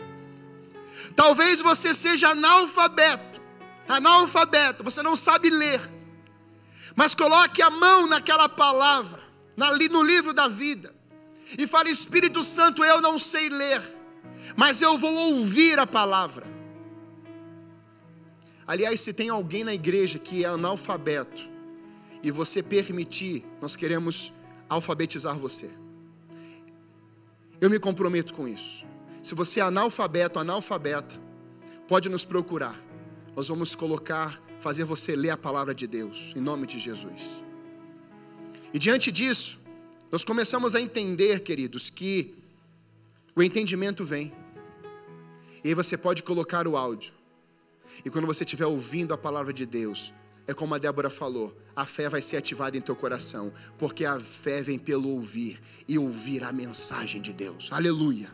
Talvez você seja analfabeto, analfabeto, você não sabe ler, mas coloque a mão naquela palavra, no livro da vida, e fale: Espírito Santo, eu não sei ler, mas eu vou ouvir a palavra. Aliás, se tem alguém na igreja que é analfabeto, e você permitir, nós queremos alfabetizar você. Eu me comprometo com isso. Se você é analfabeto, analfabeta, pode nos procurar. Nós vamos colocar, fazer você ler a palavra de Deus, em nome de Jesus. E diante disso, nós começamos a entender, queridos, que o entendimento vem. E aí você pode colocar o áudio. E quando você estiver ouvindo a palavra de Deus, é como a Débora falou: a fé vai ser ativada em teu coração, porque a fé vem pelo ouvir e ouvir a mensagem de Deus. Aleluia.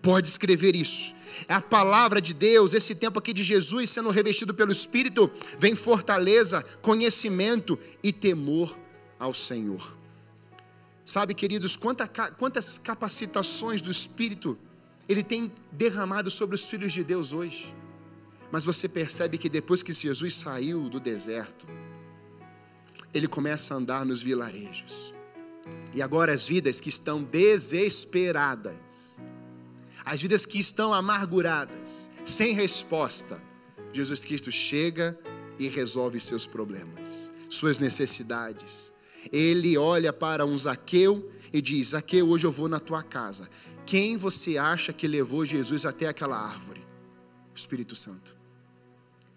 Pode escrever isso. É a palavra de Deus, esse tempo aqui de Jesus sendo revestido pelo Espírito, vem fortaleza, conhecimento e temor ao Senhor. Sabe, queridos, quantas capacitações do Espírito Ele tem derramado sobre os filhos de Deus hoje. Mas você percebe que depois que Jesus saiu do deserto, ele começa a andar nos vilarejos. E agora as vidas que estão desesperadas, as vidas que estão amarguradas, sem resposta, Jesus Cristo chega e resolve seus problemas, suas necessidades. Ele olha para um Zaqueu e diz: Zaqueu, hoje eu vou na tua casa. Quem você acha que levou Jesus até aquela árvore? O Espírito Santo.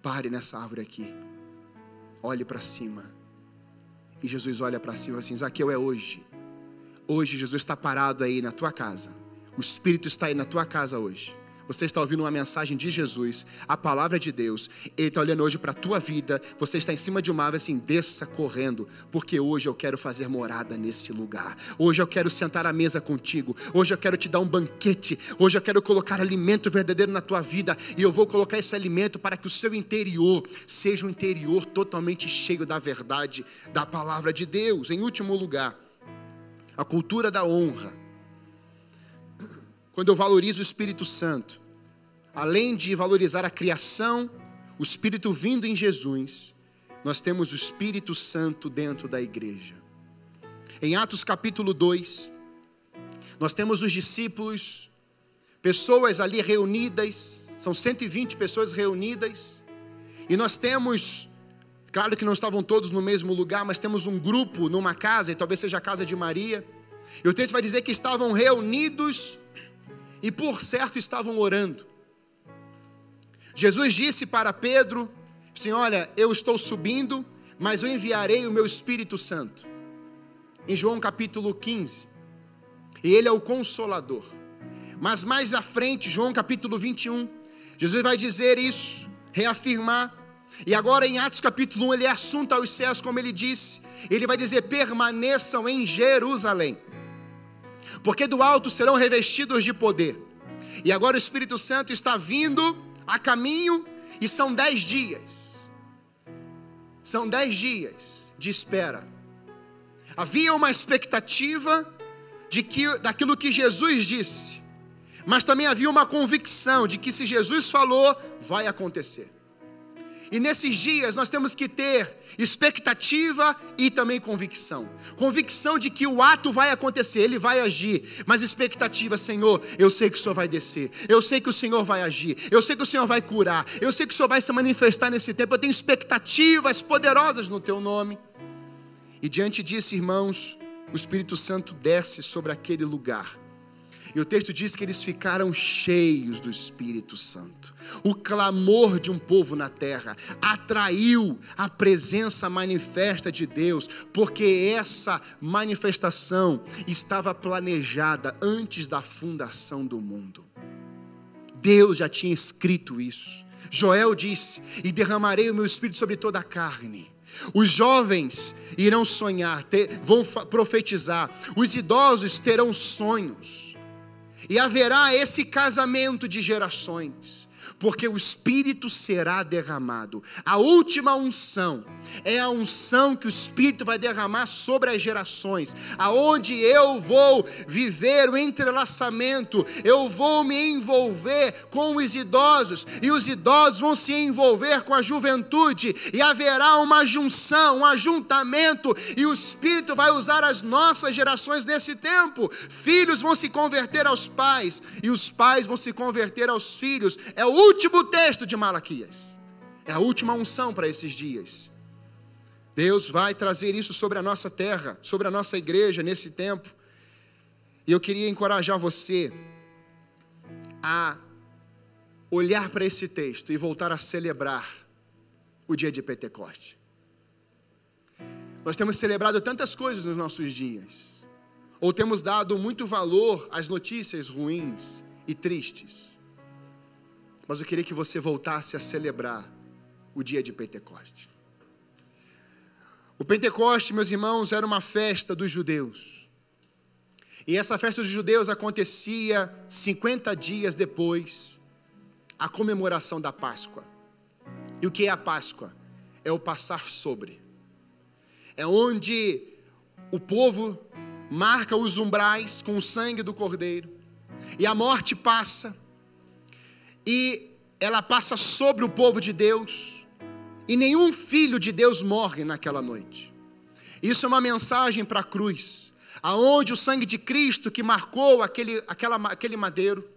Pare nessa árvore aqui. Olhe para cima. E Jesus olha para cima assim: Zaqueu é hoje. Hoje Jesus está parado aí na tua casa. O Espírito está aí na tua casa hoje. Você está ouvindo uma mensagem de Jesus, a palavra de Deus. Ele está olhando hoje para a tua vida. Você está em cima de uma árvore assim, desça correndo, porque hoje eu quero fazer morada nesse lugar. Hoje eu quero sentar à mesa contigo. Hoje eu quero te dar um banquete. Hoje eu quero colocar alimento verdadeiro na tua vida. E eu vou colocar esse alimento para que o seu interior seja um interior totalmente cheio da verdade, da palavra de Deus. Em último lugar, a cultura da honra quando eu valorizo o Espírito Santo, além de valorizar a criação, o Espírito vindo em Jesus, nós temos o Espírito Santo dentro da igreja. Em Atos capítulo 2, nós temos os discípulos, pessoas ali reunidas, são 120 pessoas reunidas, e nós temos, claro que não estavam todos no mesmo lugar, mas temos um grupo numa casa, e talvez seja a casa de Maria, e o texto vai dizer que estavam reunidos e por certo estavam orando. Jesus disse para Pedro: assim, Olha, eu estou subindo, mas eu enviarei o meu Espírito Santo. Em João capítulo 15. E ele é o consolador. Mas mais à frente, João capítulo 21, Jesus vai dizer isso, reafirmar. E agora em Atos capítulo 1, ele é assunto aos céus, como ele disse. Ele vai dizer: permaneçam em Jerusalém porque do alto serão revestidos de poder. E agora o Espírito Santo está vindo a caminho, e são dez dias. São dez dias de espera. Havia uma expectativa de que, daquilo que Jesus disse, mas também havia uma convicção de que se Jesus falou, vai acontecer. E nesses dias nós temos que ter expectativa e também convicção. Convicção de que o ato vai acontecer, ele vai agir, mas expectativa, Senhor, eu sei que o Senhor vai descer, eu sei que o Senhor vai agir, eu sei que o Senhor vai curar, eu sei que o Senhor vai se manifestar nesse tempo, eu tenho expectativas poderosas no teu nome. E diante disso, irmãos, o Espírito Santo desce sobre aquele lugar e o texto diz que eles ficaram cheios do Espírito Santo. O clamor de um povo na terra atraiu a presença manifesta de Deus, porque essa manifestação estava planejada antes da fundação do mundo. Deus já tinha escrito isso. Joel disse: E derramarei o meu espírito sobre toda a carne. Os jovens irão sonhar, ter, vão profetizar. Os idosos terão sonhos e haverá esse casamento de gerações, porque o Espírito será derramado. A última unção é a unção que o Espírito vai derramar sobre as gerações, aonde eu vou viver o entrelaçamento, eu vou me envolver com os idosos, e os idosos vão se envolver com a juventude, e haverá uma junção, um ajuntamento, e o Espírito vai usar as nossas gerações nesse tempo. Filhos vão se converter aos pais, e os pais vão se converter aos filhos. É o último texto de Malaquias. É a última unção para esses dias. Deus vai trazer isso sobre a nossa terra, sobre a nossa igreja nesse tempo. E eu queria encorajar você a olhar para esse texto e voltar a celebrar o dia de Pentecoste. Nós temos celebrado tantas coisas nos nossos dias, ou temos dado muito valor às notícias ruins e tristes. Mas eu queria que você voltasse a celebrar o dia de Pentecoste. O Pentecoste, meus irmãos, era uma festa dos judeus. E essa festa dos judeus acontecia 50 dias depois a comemoração da Páscoa. E o que é a Páscoa? É o passar sobre. É onde o povo marca os umbrais com o sangue do cordeiro. E a morte passa. E ela passa sobre o povo de Deus, e nenhum filho de Deus morre naquela noite. Isso é uma mensagem para a cruz, aonde o sangue de Cristo que marcou aquele, aquela, aquele madeiro,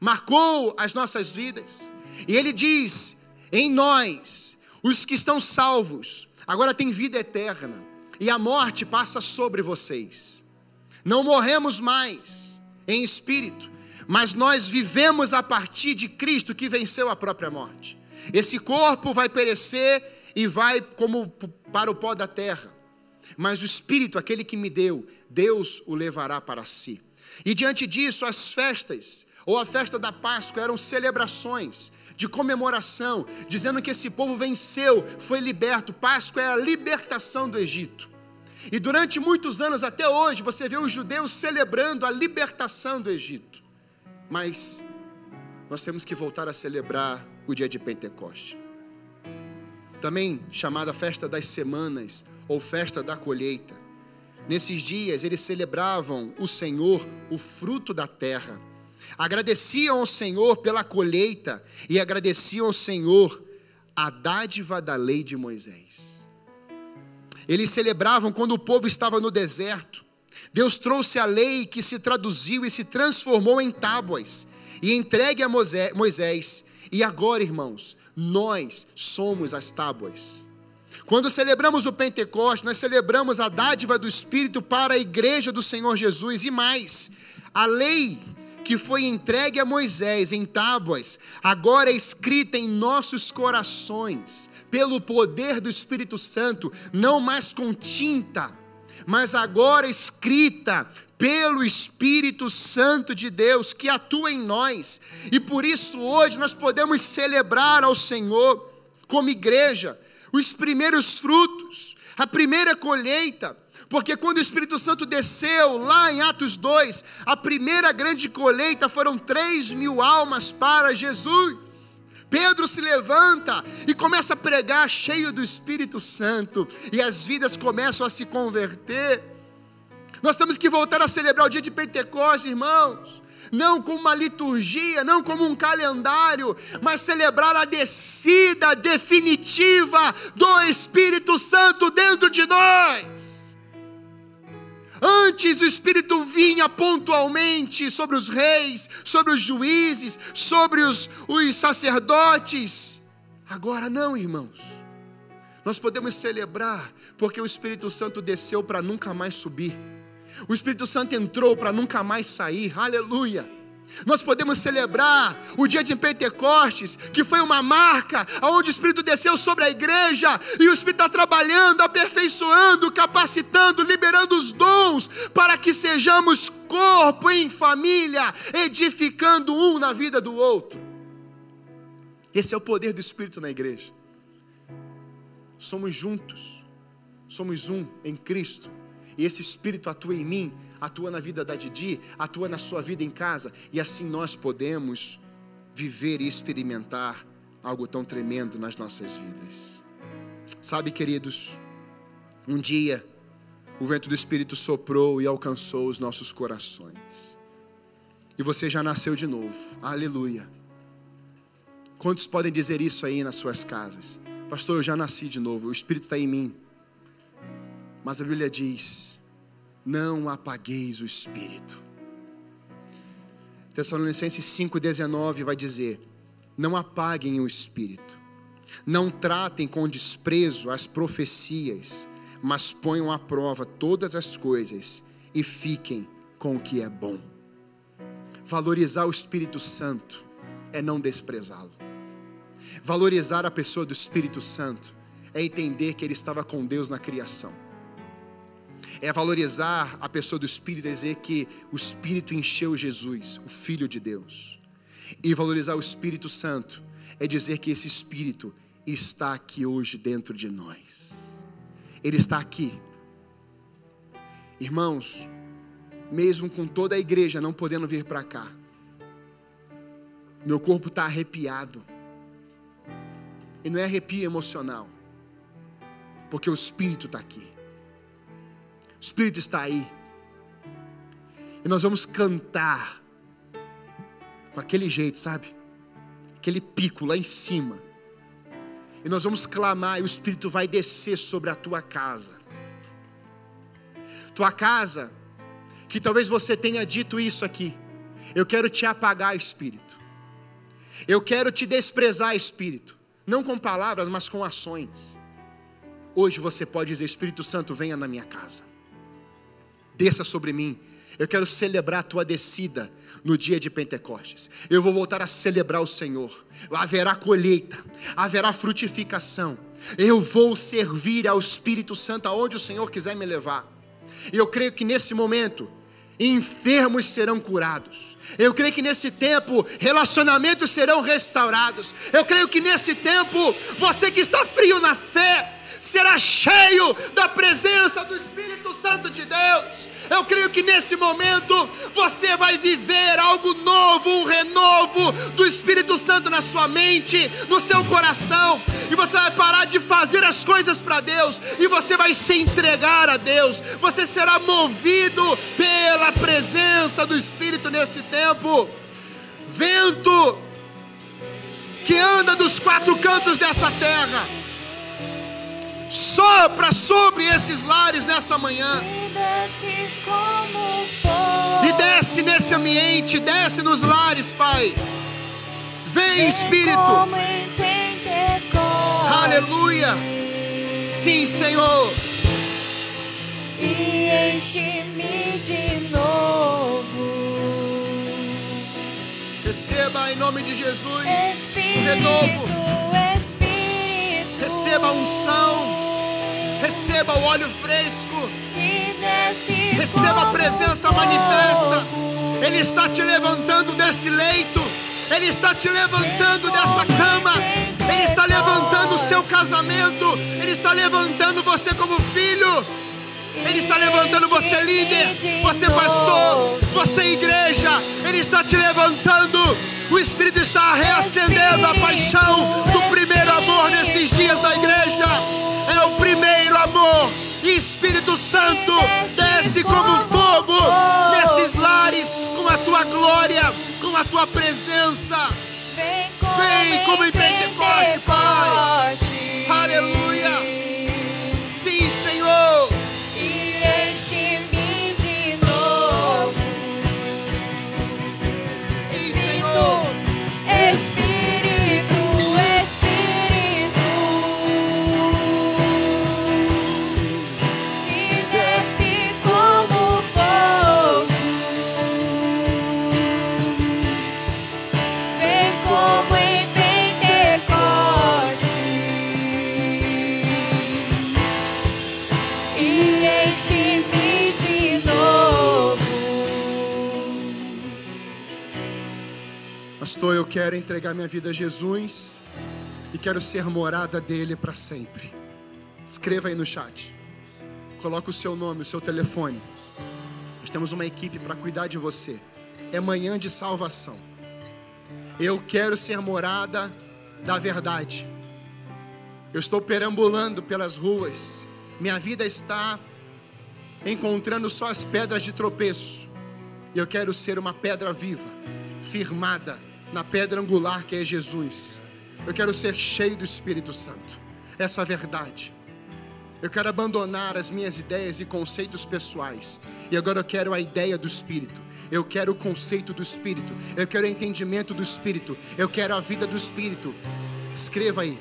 marcou as nossas vidas, e ele diz: em nós, os que estão salvos, agora tem vida eterna, e a morte passa sobre vocês. Não morremos mais em espírito, mas nós vivemos a partir de Cristo que venceu a própria morte. Esse corpo vai perecer e vai como para o pó da terra, mas o espírito, aquele que me deu, Deus o levará para si. E diante disso, as festas, ou a festa da Páscoa, eram celebrações de comemoração, dizendo que esse povo venceu, foi liberto. Páscoa é a libertação do Egito. E durante muitos anos, até hoje, você vê os judeus celebrando a libertação do Egito. Mas nós temos que voltar a celebrar o dia de Pentecoste. Também chamada festa das semanas ou festa da colheita. Nesses dias eles celebravam o Senhor, o fruto da terra. Agradeciam ao Senhor pela colheita e agradeciam ao Senhor a dádiva da lei de Moisés. Eles celebravam quando o povo estava no deserto Deus trouxe a lei que se traduziu e se transformou em tábuas e entregue a Moisés. E agora, irmãos, nós somos as tábuas. Quando celebramos o Pentecostes, nós celebramos a dádiva do Espírito para a igreja do Senhor Jesus e mais. A lei que foi entregue a Moisés em tábuas, agora é escrita em nossos corações, pelo poder do Espírito Santo, não mais com tinta mas agora escrita pelo Espírito Santo de Deus que atua em nós. E por isso hoje nós podemos celebrar ao Senhor como igreja os primeiros frutos, a primeira colheita. Porque quando o Espírito Santo desceu lá em Atos 2, a primeira grande colheita foram 3 mil almas para Jesus. Pedro se levanta e começa a pregar cheio do Espírito Santo, e as vidas começam a se converter. Nós temos que voltar a celebrar o dia de Pentecostes, irmãos. Não como uma liturgia, não como um calendário, mas celebrar a descida definitiva do Espírito Santo dentro de nós. Antes o Espírito vinha pontualmente sobre os reis, sobre os juízes, sobre os, os sacerdotes. Agora não, irmãos. Nós podemos celebrar porque o Espírito Santo desceu para nunca mais subir. O Espírito Santo entrou para nunca mais sair. Aleluia. Nós podemos celebrar o dia de Pentecostes, que foi uma marca onde o Espírito desceu sobre a igreja e o Espírito está trabalhando, aperfeiçoando, capacitando, liberando os dons para que sejamos corpo em família, edificando um na vida do outro. Esse é o poder do Espírito na igreja. Somos juntos, somos um em Cristo, e esse Espírito atua em mim atua na vida da Didi, atua na sua vida em casa, e assim nós podemos viver e experimentar algo tão tremendo nas nossas vidas. Sabe, queridos, um dia o vento do Espírito soprou e alcançou os nossos corações. E você já nasceu de novo. Aleluia. Quantos podem dizer isso aí nas suas casas? Pastor, eu já nasci de novo, o Espírito está em mim. Mas a Bíblia diz não apagueis o espírito. Tessalonicenses 5,19 vai dizer: Não apaguem o espírito, não tratem com desprezo as profecias, mas ponham à prova todas as coisas e fiquem com o que é bom. Valorizar o Espírito Santo é não desprezá-lo. Valorizar a pessoa do Espírito Santo é entender que ele estava com Deus na criação é valorizar a pessoa do Espírito, é dizer que o Espírito encheu Jesus, o Filho de Deus. E valorizar o Espírito Santo é dizer que esse Espírito está aqui hoje dentro de nós. Ele está aqui. Irmãos, mesmo com toda a igreja não podendo vir para cá, meu corpo está arrepiado. E não é arrepio emocional, porque o Espírito está aqui. O Espírito está aí. E nós vamos cantar com aquele jeito, sabe? aquele pico lá em cima. E nós vamos clamar e o Espírito vai descer sobre a tua casa. Tua casa, que talvez você tenha dito isso aqui. Eu quero te apagar, Espírito. Eu quero te desprezar, Espírito. Não com palavras, mas com ações. Hoje você pode dizer: Espírito Santo, venha na minha casa. Desça sobre mim. Eu quero celebrar a tua descida no dia de Pentecostes. Eu vou voltar a celebrar o Senhor. Haverá colheita, haverá frutificação. Eu vou servir ao Espírito Santo aonde o Senhor quiser me levar. E eu creio que nesse momento, enfermos serão curados. Eu creio que nesse tempo relacionamentos serão restaurados. Eu creio que nesse tempo você que está frio na fé será cheio da presença do Espírito Santo de Deus. Eu creio que nesse momento você vai viver algo novo, um renovo do Espírito Santo na sua mente, no seu coração, e você vai parar de fazer as coisas para Deus e você vai se entregar a Deus. Você será movido pela presença do Espírito nesse tempo. Vento que anda dos quatro cantos dessa terra sopra sobre esses lares nessa manhã. E desce nesse ambiente, desce nos lares, Pai. Vem, Espírito. Aleluia. Sim, Senhor. E enche-me de novo. Receba em nome de Jesus Espírito, renovo. Receba a unção. Receba o óleo fresco. Receba a presença manifesta. Ele está te levantando desse leito. Ele está te levantando dessa cama. Ele está levantando o seu casamento. Ele está levantando você como filho. Ele está levantando você líder, você pastor, você igreja. Ele está te levantando. O Espírito está reacendendo a paixão do primeiro amor nesses dias da igreja. É o primeiro amor. Espírito Santo desce como fogo nesses lares com a tua glória, com a tua presença. Vem como, Vem como em Pentecoste, Pai. Aleluia. Sim, Senhor. Pastor, eu quero entregar minha vida a Jesus e quero ser morada dele para sempre. Escreva aí no chat. Coloca o seu nome, o seu telefone. Nós temos uma equipe para cuidar de você. É manhã de salvação. Eu quero ser morada da verdade. Eu estou perambulando pelas ruas. Minha vida está encontrando só as pedras de tropeço. E eu quero ser uma pedra viva, firmada na pedra angular que é Jesus. Eu quero ser cheio do Espírito Santo. Essa é verdade. Eu quero abandonar as minhas ideias e conceitos pessoais. E agora eu quero a ideia do Espírito. Eu quero o conceito do Espírito. Eu quero o entendimento do Espírito. Eu quero a vida do Espírito. Escreva aí.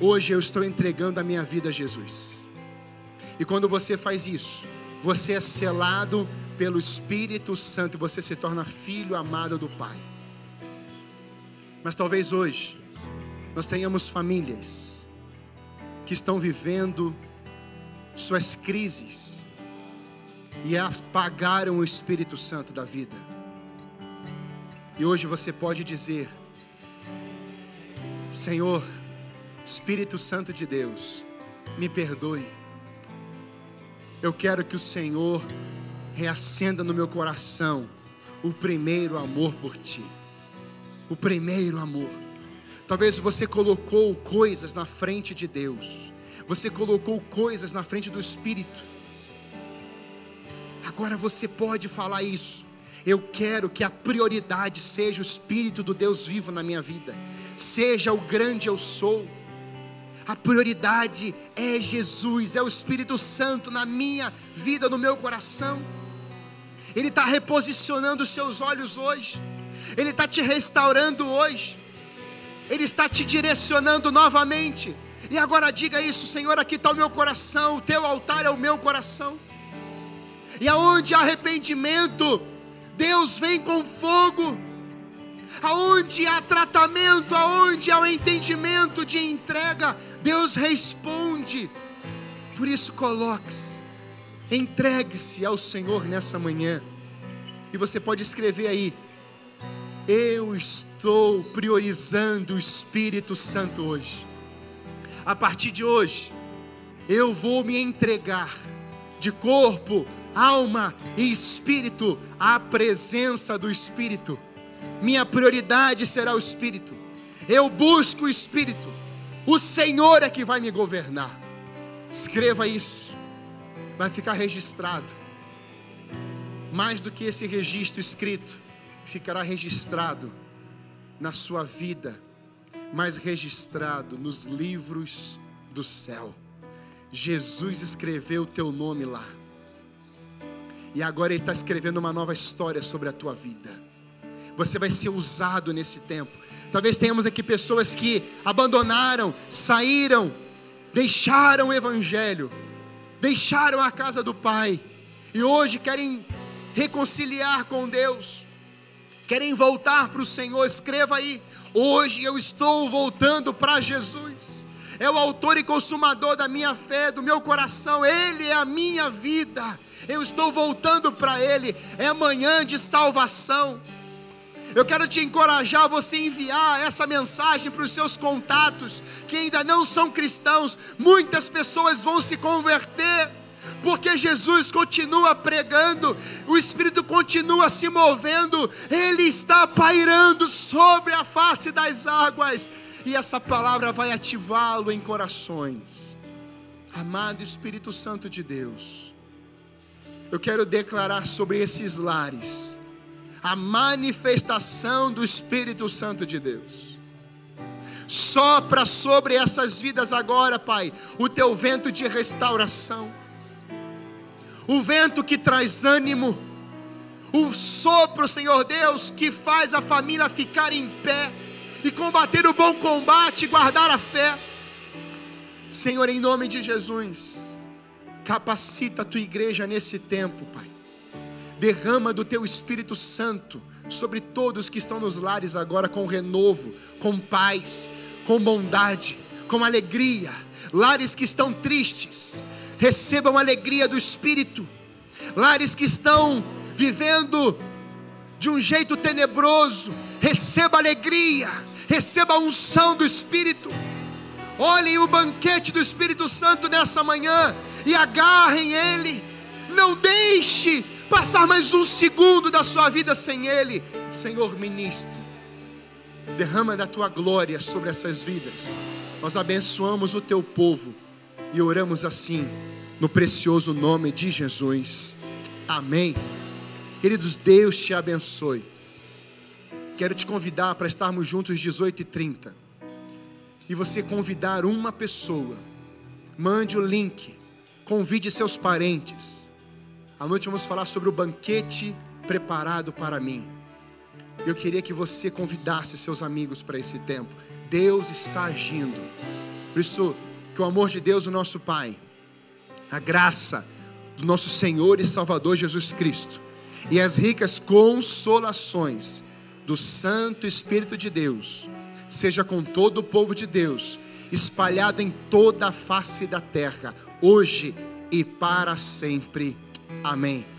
Hoje eu estou entregando a minha vida a Jesus. E quando você faz isso, você é selado pelo Espírito Santo você se torna filho amado do Pai. Mas talvez hoje nós tenhamos famílias que estão vivendo suas crises e apagaram o Espírito Santo da vida. E hoje você pode dizer: Senhor, Espírito Santo de Deus, me perdoe. Eu quero que o Senhor reacenda no meu coração o primeiro amor por ti. O primeiro amor. Talvez você colocou coisas na frente de Deus. Você colocou coisas na frente do Espírito. Agora você pode falar isso. Eu quero que a prioridade seja o Espírito do Deus vivo na minha vida. seja o grande eu sou. A prioridade é Jesus, é o Espírito Santo na minha vida, no meu coração. Ele está reposicionando os seus olhos hoje, Ele está te restaurando hoje, Ele está te direcionando novamente. E agora diga isso, Senhor, aqui está o meu coração, o teu altar é o meu coração. E aonde há arrependimento, Deus vem com fogo. Aonde há tratamento, aonde há o entendimento de entrega, Deus responde. Por isso, coloque-se, entregue-se ao Senhor nessa manhã. E você pode escrever aí: Eu estou priorizando o Espírito Santo hoje. A partir de hoje, eu vou me entregar de corpo, alma e espírito à presença do Espírito. Minha prioridade será o Espírito. Eu busco o Espírito. O Senhor é que vai me governar. Escreva isso. Vai ficar registrado. Mais do que esse registro escrito, ficará registrado na sua vida, mas registrado nos livros do céu. Jesus escreveu o teu nome lá. E agora Ele está escrevendo uma nova história sobre a tua vida. Você vai ser usado nesse tempo. Talvez tenhamos aqui pessoas que abandonaram, saíram, deixaram o Evangelho, deixaram a casa do Pai, e hoje querem reconciliar com Deus, querem voltar para o Senhor. Escreva aí: hoje eu estou voltando para Jesus é o autor e consumador da minha fé, do meu coração, Ele é a minha vida, eu estou voltando para Ele, é manhã de salvação. Eu quero te encorajar a você enviar essa mensagem para os seus contatos que ainda não são cristãos. Muitas pessoas vão se converter porque Jesus continua pregando, o Espírito continua se movendo, Ele está pairando sobre a face das águas e essa palavra vai ativá-lo em corações. Amado Espírito Santo de Deus, eu quero declarar sobre esses lares a manifestação do Espírito Santo de Deus. Sopra sobre essas vidas agora, Pai, o teu vento de restauração, o vento que traz ânimo, o sopro, Senhor Deus, que faz a família ficar em pé e combater o bom combate guardar a fé. Senhor, em nome de Jesus, capacita a tua igreja nesse tempo, Pai. Derrama do teu Espírito Santo sobre todos que estão nos lares agora com renovo, com paz, com bondade, com alegria. Lares que estão tristes, recebam a alegria do Espírito. Lares que estão vivendo de um jeito tenebroso, receba alegria receba a unção do Espírito. Olhem o banquete do Espírito Santo nessa manhã e agarrem Ele. Não deixe passar mais um segundo da sua vida sem Ele. Senhor, ministre, derrama da tua glória sobre essas vidas. Nós abençoamos o teu povo e oramos assim, no precioso nome de Jesus. Amém. Queridos, Deus te abençoe. Quero te convidar para estarmos juntos às 18h30. E você convidar uma pessoa. Mande o link. Convide seus parentes. À noite vamos falar sobre o banquete preparado para mim. Eu queria que você convidasse seus amigos para esse tempo. Deus está agindo. Por isso, que o amor de Deus, o nosso Pai, a graça do nosso Senhor e Salvador Jesus Cristo e as ricas consolações do Santo Espírito de Deus seja com todo o povo de Deus, espalhado em toda a face da terra, hoje e para sempre. Amém.